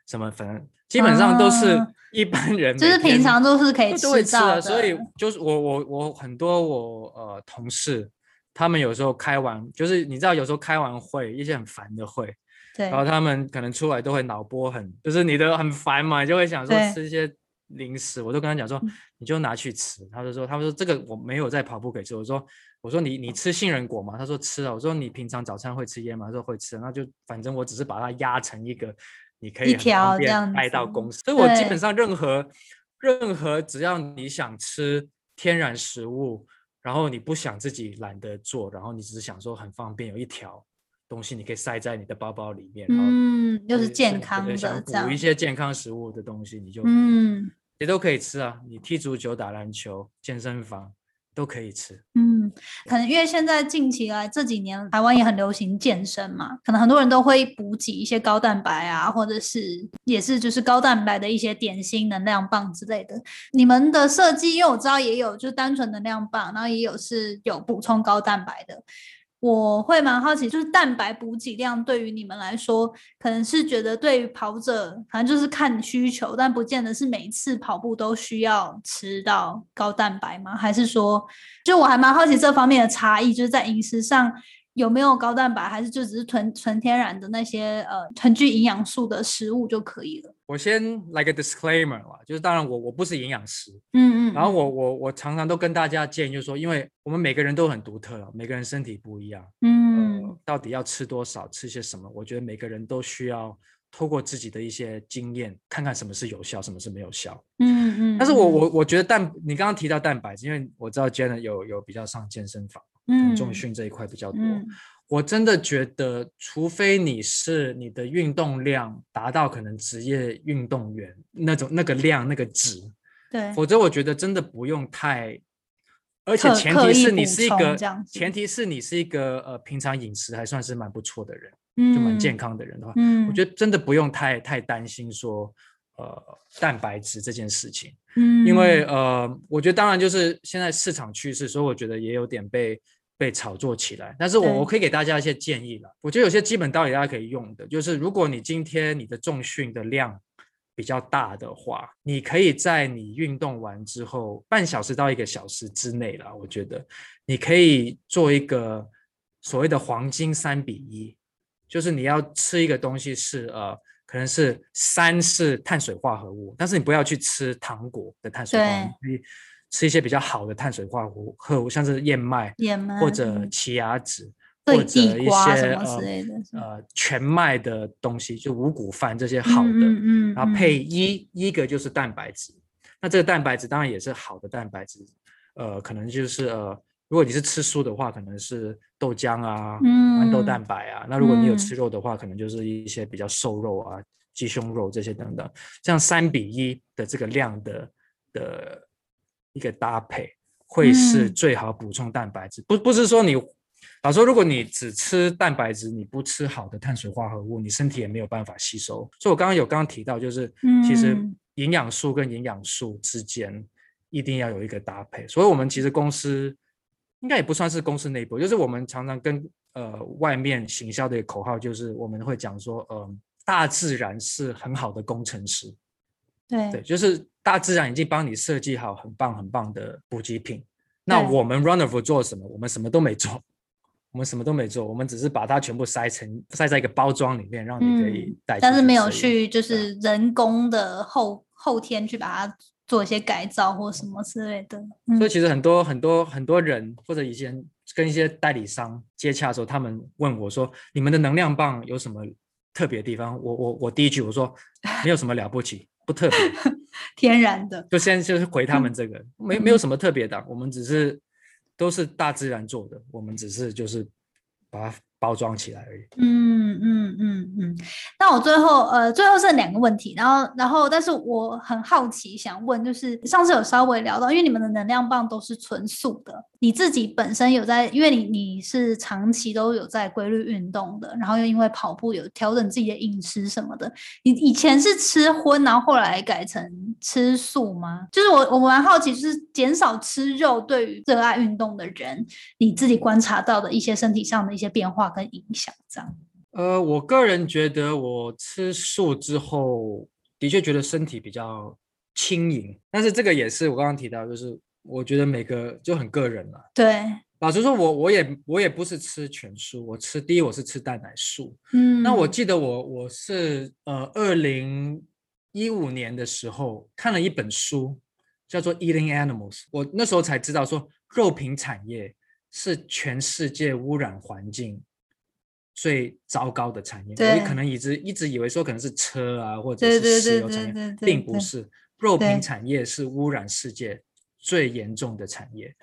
什么反正基本上都是啊一般人就是平常都是可以都会吃到的，所以就是我我我很多我呃同事，他们有时候开完，就是你知道有时候开完会，一些很烦的会，对然后他们可能出来都会脑波很，就是你的很烦嘛，你就会想说吃一些零食，我都跟他讲说，你就拿去吃。他就说，他们说这个我没有在跑步可以吃。我说，我说你你吃杏仁果吗？他说吃了。我说你平常早餐会吃烟吗？他说会吃。那就反正我只是把它压成一个，你可以很方便带到公司。所以我基本上任何任何只要你想吃天然食物，然后你不想自己懒得做，然后你只是想说很方便，有一条。东西你可以塞在你的包包里面，嗯，又是健康的，想补一些健康食物的东西，你就嗯，也都可以吃啊。你踢足球、打篮球、健身房都可以吃。嗯，可能因为现在近期来这几年台湾也很流行健身嘛，可能很多人都会补给一些高蛋白啊，或者是也是就是高蛋白的一些点心、能量棒之类的。你们的设计，因为我知道也有就是单纯能量棒，然后也有是有补充高蛋白的。我会蛮好奇，就是蛋白补给量对于你们来说，可能是觉得对于跑者，反正就是看需求，但不见得是每一次跑步都需要吃到高蛋白吗？还是说，就我还蛮好奇这方面的差异，就是在饮食上。有没有高蛋白，还是就只是纯纯天然的那些呃很具营养素的食物就可以了？我先来个 disclaimer 啦，就是当然我我不是营养师，嗯嗯，然后我我我常常都跟大家建议，就是说，因为我们每个人都很独特了，每个人身体不一样，嗯，到底要吃多少，吃些什么？我觉得每个人都需要透过自己的一些经验，看看什么是有效，什么是没有效，嗯嗯。但是我我我觉得蛋，你刚刚提到蛋白质，因为我知道 Jenna 有有比较上健身房。嗯，重训这一块比较多。我真的觉得，除非你是你的运动量达到可能职业运动员那种那个量那个值，对，否则我觉得真的不用太。而且前提是你是一个，前提是你是一个呃平常饮食还算是蛮不错的人，就蛮健康的人的话，嗯，我觉得真的不用太太担心说呃蛋白质这件事情，嗯，因为呃我觉得当然就是现在市场趋势，所以我觉得也有点被。被炒作起来，但是我我可以给大家一些建议了。我觉得有些基本道理大家可以用的，就是如果你今天你的重训的量比较大的话，你可以在你运动完之后半小时到一个小时之内了。我觉得你可以做一个所谓的黄金三比一，就是你要吃一个东西是呃，可能是三是碳水化合物，但是你不要去吃糖果的碳水化合物。吃一些比较好的碳水化合物，像是燕麦，燕麦或者奇亚籽，或者一些呃呃全麦的东西，就五谷饭这些好的，嗯然后配一一个就是蛋白质。那这个蛋白质当然也是好的蛋白质，呃，可能就是呃，如果你是吃素的话，可能是豆浆啊，豌豆蛋白啊。那如果你有吃肉的话，可能就是一些比较瘦肉啊，鸡胸肉这些等等。这样三比一的这个量的的。一个搭配会是最好补充蛋白质，不不是说你，老说如果你只吃蛋白质，你不吃好的碳水化合物，你身体也没有办法吸收。所以我刚刚有刚刚提到，就是其实营养素跟营养素之间一定要有一个搭配。所以我们其实公司应该也不算是公司内部，就是我们常常跟呃外面行销的口号，就是我们会讲说，呃，大自然是很好的工程师。对对，就是大自然已经帮你设计好很棒很棒的补给品。那我们 Runnerful 做什么？我们什么都没做，我们什么都没做，我们只是把它全部塞成塞在一个包装里面，让你可以带。但是没有去就是人工的后后天去把它做一些改造或什么之类的。所以其实很多很多很多人或者以前跟一些代理商接洽的时候，他们问我说：“你们的能量棒有什么特别的地方？”我我我第一句我说：“没有什么了不起。”不特别，天然的，就现在就是回他们这个，没没有什么特别的，我们只是都是大自然做的，我们只是就是把它包装起来而已。嗯嗯嗯嗯。那我最后呃，最后剩两个问题，然后然后，但是我很好奇，想问就是上次有稍微聊到，因为你们的能量棒都是纯素的。你自己本身有在，因为你你是长期都有在规律运动的，然后又因为跑步有调整自己的饮食什么的。你以前是吃荤，然后后来改成吃素吗？就是我我蛮好奇，就是减少吃肉对于热爱运动的人，你自己观察到的一些身体上的一些变化跟影响，这样。呃，我个人觉得我吃素之后，的确觉得身体比较轻盈，但是这个也是我刚刚提到，就是。我觉得每个就很个人了。对，老实说，我我也我也不是吃全素，我吃第一我是吃蛋奶素。嗯，那我记得我我是呃二零一五年的时候看了一本书，叫做《Eating Animals》，我那时候才知道说肉品产业是全世界污染环境最糟糕的产业。我可能一直一直以为说可能是车啊，或者是石油产业，并不是。肉品产业是污染世界最严重的产业。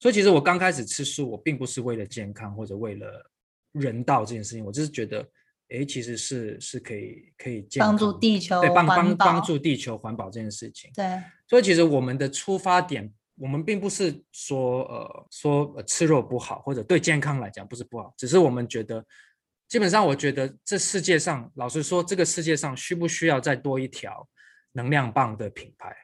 所以其实我刚开始吃素，我并不是为了健康或者为了人道这件事情，我就是觉得。哎，其实是是可以可以帮助地球，对帮帮帮助地球环保这件事情。对，所以其实我们的出发点，我们并不是说呃说吃肉不好，或者对健康来讲不是不好，只是我们觉得，基本上我觉得这世界上，老实说，这个世界上需不需要再多一条能量棒的品牌？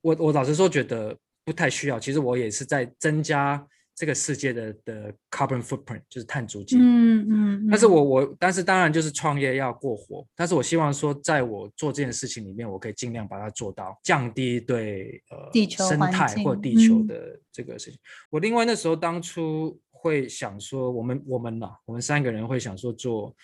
我我老实说觉得不太需要。其实我也是在增加。这个世界的的 carbon footprint 就是碳足迹，嗯嗯，但是我我但是当然就是创业要过活，但是我希望说在我做这件事情里面，我可以尽量把它做到降低对呃地球生态或地球的这个事情。我另外那时候当初会想说，我们我们呐，我们三个人会想说做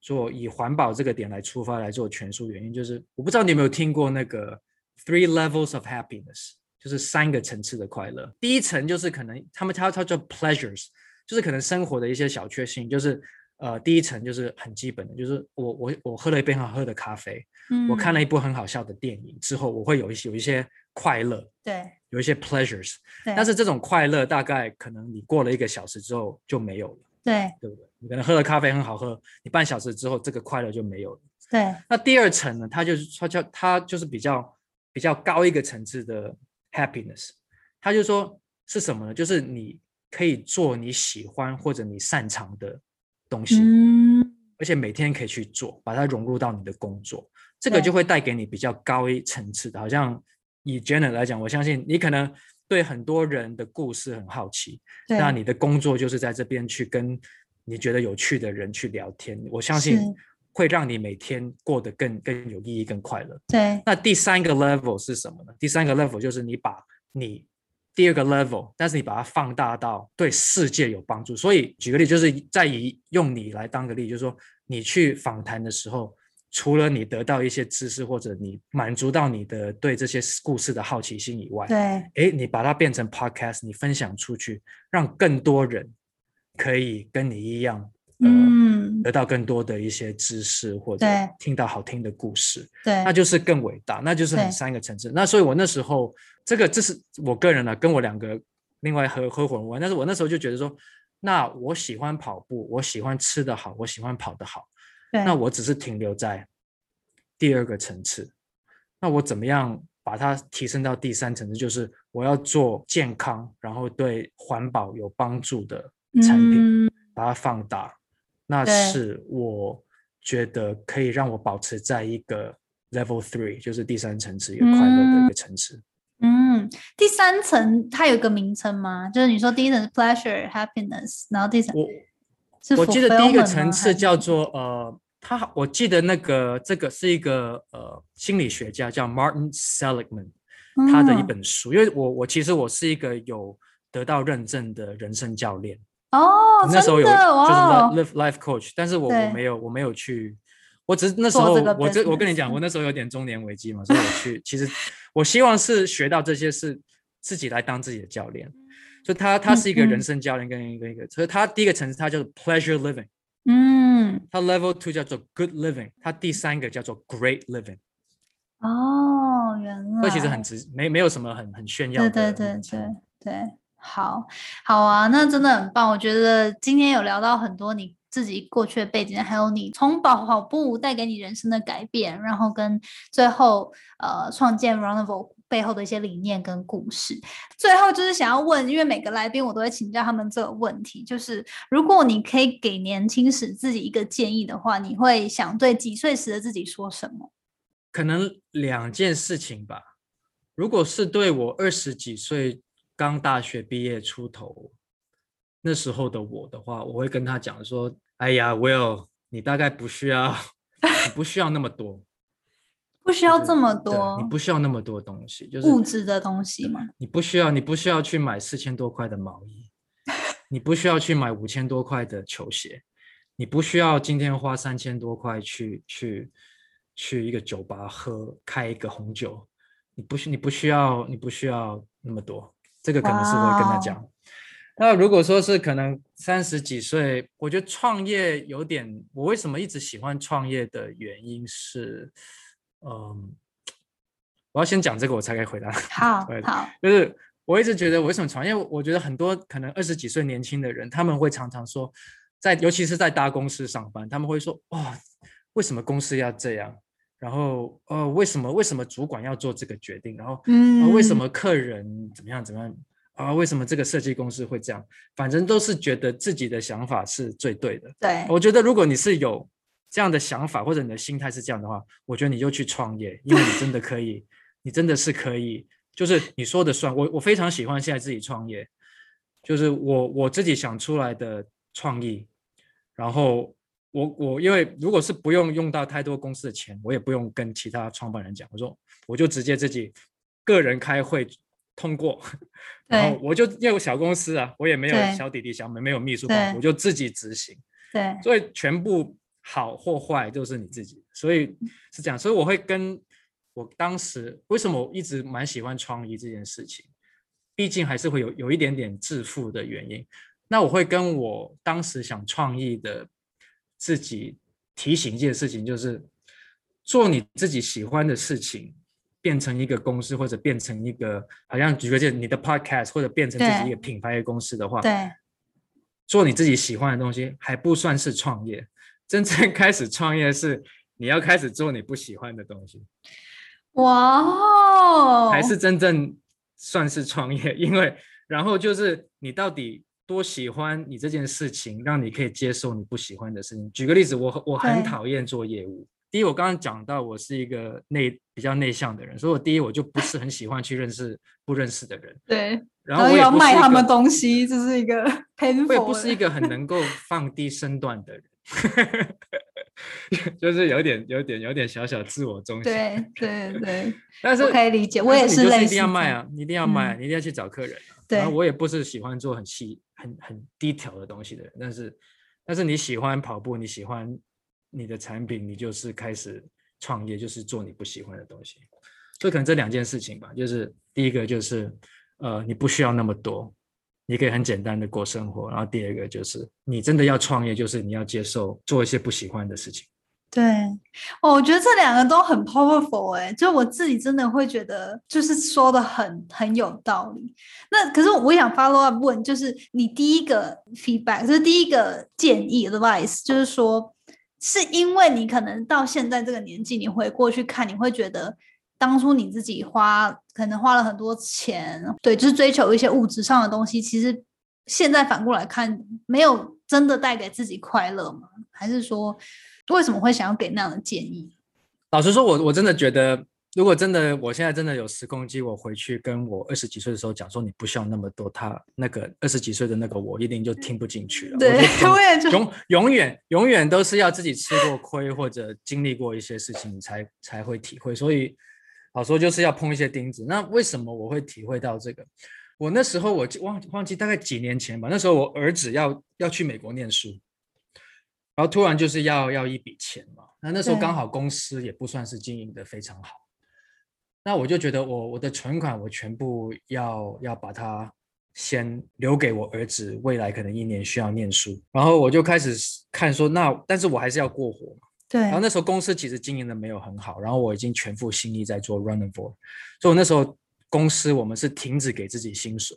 做以环保这个点来出发来做全书，原因就是我不知道你有没有听过那个 three levels of happiness。就是三个层次的快乐。第一层就是可能他们他他叫 pleasures，就是可能生活的一些小确幸。就是呃，第一层就是很基本的，就是我我我喝了一杯很好喝的咖啡，嗯，我看了一部很好笑的电影之后，我会有一些有一些快乐，对，有一些 pleasures。但是这种快乐大概可能你过了一个小时之后就没有了，对，对不对？你可能喝了咖啡很好喝，你半小时之后这个快乐就没有了。对。那第二层呢？它就是它叫它就是比较比较高一个层次的。Happiness，它就说是什么呢？就是你可以做你喜欢或者你擅长的东西，嗯，而且每天可以去做，把它融入到你的工作，这个就会带给你比较高一层次的。好像以 Jenna 来讲，我相信你可能对很多人的故事很好奇，那你的工作就是在这边去跟你觉得有趣的人去聊天。我相信。会让你每天过得更更有意义、更快乐。对。那第三个 level 是什么呢？第三个 level 就是你把你第二个 level，但是你把它放大到对世界有帮助。所以举个例，就是在以用你来当个例，就是说你去访谈的时候，除了你得到一些知识或者你满足到你的对这些故事的好奇心以外，对。哎，你把它变成 podcast，你分享出去，让更多人可以跟你一样。嗯，得到更多的一些知识，或者听到好听的故事，对，那就是更伟大，那就是很三个层次。那所以我那时候，这个这是我个人呢，跟我两个另外合合伙人玩，但是我那时候就觉得说，那我喜欢跑步，我喜欢吃的好，我喜欢跑得好，那我只是停留在第二个层次，那我怎么样把它提升到第三层次？就是我要做健康，然后对环保有帮助的产品，把它放大。那是我觉得可以让我保持在一个 level three，就是第三层次一个快乐的一个层次。嗯，第三层它有一个名称吗？就是你说第一层是 pleasure happiness，然后第三我我记得第一个层次叫做呃，他我记得那个这个是一个呃心理学家叫 Martin Seligman，他的一本书，因为我我其实我是一个有得到认证的人生教练。哦，那时候有就是 live life coach，但是我我没有我没有去，我只是那时候我这我跟你讲，我那时候有点中年危机嘛，所以我去，其实我希望是学到这些是自己来当自己的教练，所以他他是一个人生教练跟一个一个，所以他第一个层次他叫做 pleasure living，嗯，他 level two 叫做 good living，他第三个叫做 great living，哦，原来，这其实很直，没没有什么很很炫耀的，对对对对对。好好啊，那真的很棒。我觉得今天有聊到很多你自己过去的背景，还有你从跑跑步带给你人生的改变，然后跟最后呃创建 Runable 背后的一些理念跟故事。最后就是想要问，因为每个来宾我都会请教他们这个问题，就是如果你可以给年轻时自己一个建议的话，你会想对几岁时的自己说什么？可能两件事情吧。如果是对我二十几岁。刚大学毕业出头，那时候的我的话，我会跟他讲说：“哎呀，Will，你大概不需要，你不需要那么多，不需要这么多，你不需要那么多东西，就是物质的东西嘛？你不需要，你不需要去买四千多块的毛衣，你不需要去买五千多块的球鞋，你不需要今天花三千多块去去去一个酒吧喝，开一个红酒，你不需你不需要你不需要那么多，这个可能是我会跟他讲。那如果说是可能三十几岁，我觉得创业有点，我为什么一直喜欢创业的原因是，嗯，我要先讲这个，我才可以回答。好，好，就是我一直觉得我为什么创业，我觉得很多可能二十几岁年轻的人，他们会常常说，在尤其是在大公司上班，他们会说，哇，为什么公司要这样？然后，呃，为什么为什么主管要做这个决定？然后，嗯，为什么客人怎么样怎么样？啊，为什么这个设计公司会这样？反正都是觉得自己的想法是最对的。对，我觉得如果你是有这样的想法，或者你的心态是这样的话，我觉得你就去创业，因为你真的可以，你真的是可以，就是你说的算。我我非常喜欢现在自己创业，就是我我自己想出来的创意。然后我我因为如果是不用用到太多公司的钱，我也不用跟其他创办人讲，我说我就直接自己个人开会。通过，然后我就因为小公司啊，我也没有小弟弟小妹，没有秘书，我就自己执行。对，所以全部好或坏都是你自己，所以是这样。所以我会跟我当时为什么我一直蛮喜欢创意这件事情，毕竟还是会有有一点点致富的原因。那我会跟我当时想创意的自己提醒一件事情，就是做你自己喜欢的事情。变成一个公司，或者变成一个，好像举个例，你的 podcast，或者变成自己一个品牌的公司的话，对，做你自己喜欢的东西还不算是创业。真正开始创业是你要开始做你不喜欢的东西。哇哦，还是真正算是创业，因为然后就是你到底多喜欢你这件事情，让你可以接受你不喜欢的事情。举个例子，我我很讨厌做业务。第一，我刚刚讲到我是一个内比较内向的人，所以我第一我就不是很喜欢去认识不认识的人。对，然后我要卖他们东西，这是一个。我也不是一个很能够放低身段的人，就是有点、有点、有点小小自我中心。对对对。但是可以理解，我也是类似。一定要卖啊！你一定要卖，你一定要去找客人啊！对。我也不是喜欢做很细、很很低调的东西的人，但是，但是你喜欢跑步，你喜欢。你的产品，你就是开始创业，就是做你不喜欢的东西，所以可能这两件事情吧，就是第一个就是，呃，你不需要那么多，你可以很简单的过生活，然后第二个就是你真的要创业，就是你要接受做一些不喜欢的事情。对，哦，我觉得这两个都很 powerful 哎，就我自己真的会觉得，就是说的很很有道理。那可是我想 follow up 问，就是你第一个 feedback，就是第一个建议 advice，就是说。是因为你可能到现在这个年纪，你回过去看，你会觉得当初你自己花可能花了很多钱，对，就是追求一些物质上的东西，其实现在反过来看，没有真的带给自己快乐吗？还是说为什么会想要给那样的建议？老实说，我我真的觉得。如果真的，我现在真的有时空机，我回去跟我二十几岁的时候讲说，你不需要那么多，他那个二十几岁的那个我一定就听不进去了。对，我也永永远永远都是要自己吃过亏或者经历过一些事情，你才才会体会。所以，好说就是要碰一些钉子。那为什么我会体会到这个？我那时候我忘忘记大概几年前吧，那时候我儿子要要去美国念书，然后突然就是要要一笔钱嘛。那那时候刚好公司也不算是经营的非常好。那我就觉得我我的存款我全部要要把它先留给我儿子，未来可能一年需要念书，然后我就开始看说那，但是我还是要过活嘛。对。然后那时候公司其实经营的没有很好，然后我已经全副心力在做 running for，所以我那时候公司我们是停止给自己薪水，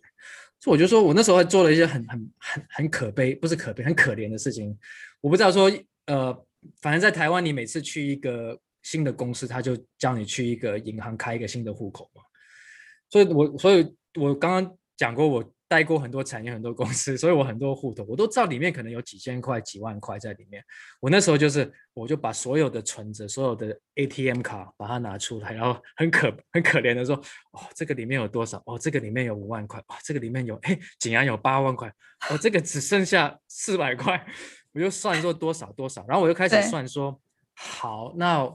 所以我就说我那时候还做了一些很很很很可悲，不是可悲，很可怜的事情。我不知道说呃，反正在台湾你每次去一个。新的公司他就叫你去一个银行开一个新的户口嘛，所以我所以我刚刚讲过，我带过很多产业很多公司，所以我很多户头我都知道里面可能有几千块几万块在里面。我那时候就是我就把所有的存折、所有的 ATM 卡把它拿出来，然后很可很可怜的说：“哦，这个里面有多少？哦，这个里面有五万块，哦，这个里面有哎，竟然有八万块，哦，这个只剩下四百块。”我就算说多少多少，然后我就开始算说：“好，那。”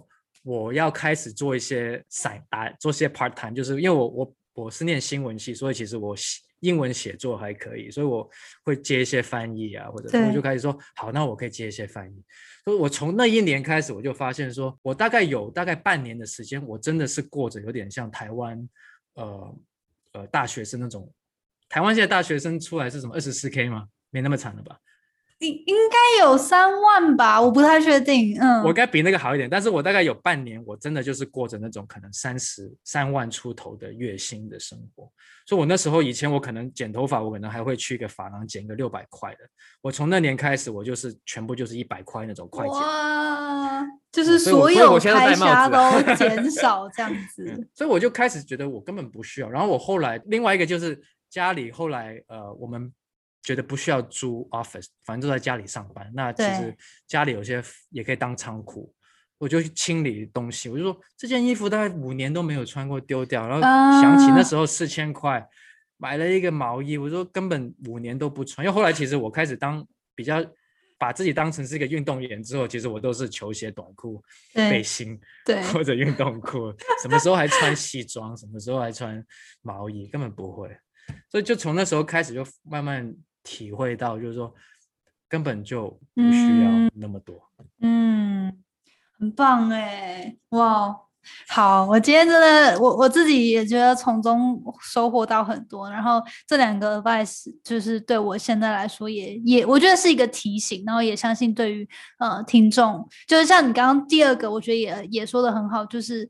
我要开始做一些散打，做些 part time，就是因为我我我是念新闻系，所以其实我英文写作还可以，所以我会接一些翻译啊，或者我就开始说好，那我可以接一些翻译。所以我从那一年开始，我就发现说，我大概有大概半年的时间，我真的是过着有点像台湾呃呃大学生那种。台湾现在大学生出来是什么二十四 K 吗？没那么惨了吧？应应该有三万吧，我不太确定。嗯，我该比那个好一点，但是我大概有半年，我真的就是过着那种可能三十三万出头的月薪的生活。所以我那时候以前我可能剪头发，我可能还会去一个发廊剪个六百块的。我从那年开始，我就是全部就是一百块那种快剪。哇，就是哦所有开销都减 少这样嗯子。所以我就开始觉得我根本不需要。然后我后来另外一个就是家里后来呃我们觉得不需要租 office，反正都在家里上班。那其对实家里有些也可以当仓库，我就去清理东西。我就说这件衣服大概五年都没有穿过，丢掉。然后想起那啊时候四千块买了一个毛衣，我说根本五年都不穿。因为后来其实我开始当比较。把自己当成是一个运动员之后，其实我都是球鞋、短裤、背心，对，或者运动裤，什么时候还穿西装，什么时候还穿毛衣，根本不会。所以就从那时候开始，就慢慢体会到，就是说根本就不需要嗯那么多。嗯，很棒哎，哇！好，我今天真的，我我自己也觉得从中收获到很多。然后这两个 advice 就是对我现在来说也也，我觉得是一个提醒。然后也相信对于呃听众，就是像你刚刚第二个，我觉得也也说的很好，就是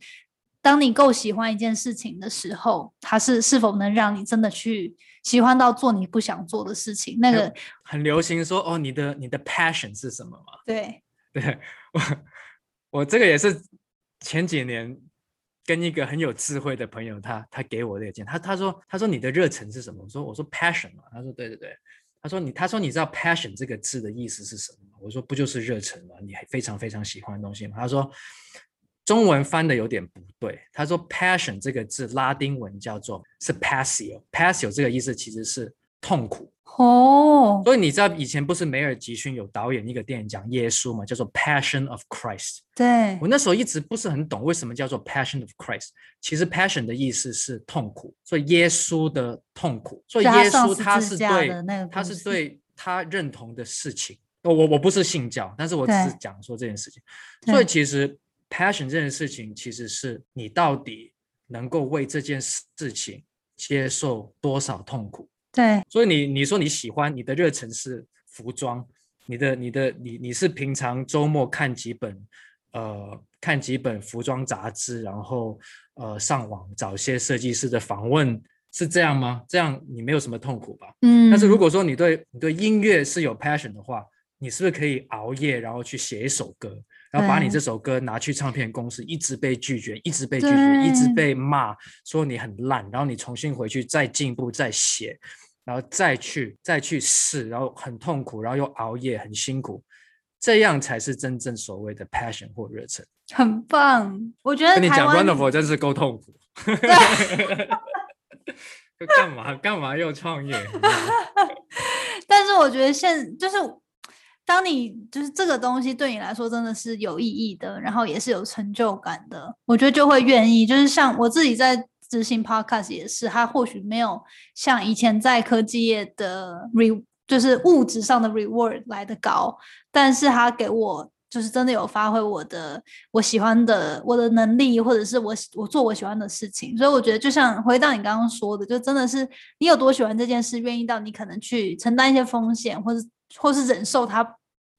当你够喜欢一件事情的时候，它是是否能让你真的去喜欢到做你不想做的事情？那个很流行说哦，你的你的 passion 是什么嘛？对，对我我这个也是前几年跟一个很有智慧的朋友，他他给我这个建议，他他说他说你的热忱是什么？我说我说 passion 嘛，他说对对对，他说你他说你知道 passion 这个字的意思是什么吗？我说不就是热忱吗？你非常非常喜欢的东西吗？他说中文翻的有点不对，他说 passion 这个字拉丁文叫做是 passio，passio 这个意思其实是痛苦。哦，所以你知道以前不是梅尔吉逊有导演一个电影讲耶稣嘛，叫做《Passion of Christ》。对我，那时候一直不是很懂为什么叫做 Passion of Christ。其实 Passion 的意思是痛苦，所以耶稣的痛苦，所以耶稣他是对他是对他认同的事情。我我我不是信教，但是我只是对讲说这件事情。所以其实 Passion 这件事情，其实是你到底能够为这件事情接受多少痛苦。对所以你你说你喜欢你的热忱是服装，你的你的你你是平常周末看几本呃看几本服装杂志，然后呃上网找一些设计师的访问，是这样吗？这样你没有什么痛苦吧？嗯，但是如果说你对你对音乐是有 passion 的话，你是不是可以熬夜然后去写一首歌，然后把你对这首歌拿去唱片公司，一直被拒绝，一直被拒绝，一直被骂，说你很烂，然后你重新回去再进步再写，然后再去再去试，然后很痛苦，然后又熬夜很辛苦，这样才是真正所谓的 passion 或热忱。很棒，我觉得跟你讲 wonderful 真是够痛苦。就干嘛干嘛又创业？但是我觉得现就是，当你就是这个东西对你来说真的是有意义的，然后也是有成就感的，我觉得就会愿意。就是像我自己在执行 podcast 也是，它或许没有像以前在科技业的 re 就是物质上的 reward 来的高，但是它给我。就是真的有发挥我的我喜欢的我的能力，或者是我我做我喜欢的事情，所以我觉得就像回到你刚刚说的，就真的是你有多喜欢这件事，愿意到你可能去承担一些风险，或是或是忍受它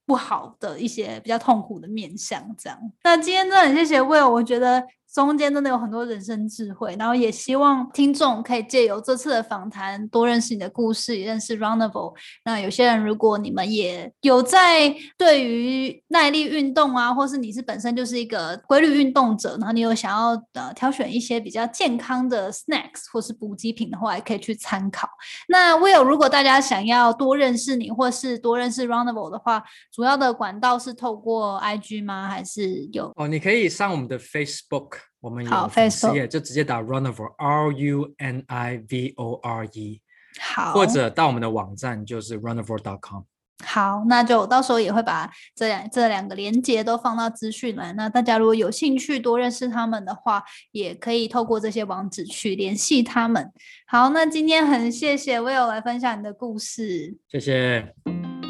不好的一些比较痛苦的面向，这样。那今天真的很谢谢 Will，我觉得中间真的有很多人生智慧，然后也希望听众可以借由这次的访谈多认识你的故事，也认识 Runnable。那有些人如果你们也有在对于耐力运动啊，或是你是本身就是一个规律运动者，然后你有想要呃挑选一些比较健康的 snacks 或是补给品的话，也可以去参考。那 Will，如果大家想要多认识你，或是多认识 Runnable 的话，主要的管道是透过 IG 吗？还是有？哦，你可以上我们的 Facebook，我们好有粉丝页，就直接打 Runniver R U N I V O R E，好，或者到我们的网站就是 runniver.com。好，那就到时候也会把这两这两个连接都放到资讯栏。那大家如果有兴趣多认识他们的话，也可以透过这些网址去联系他们。好，那今天很谢谢 Will 来分享你的故事，谢谢。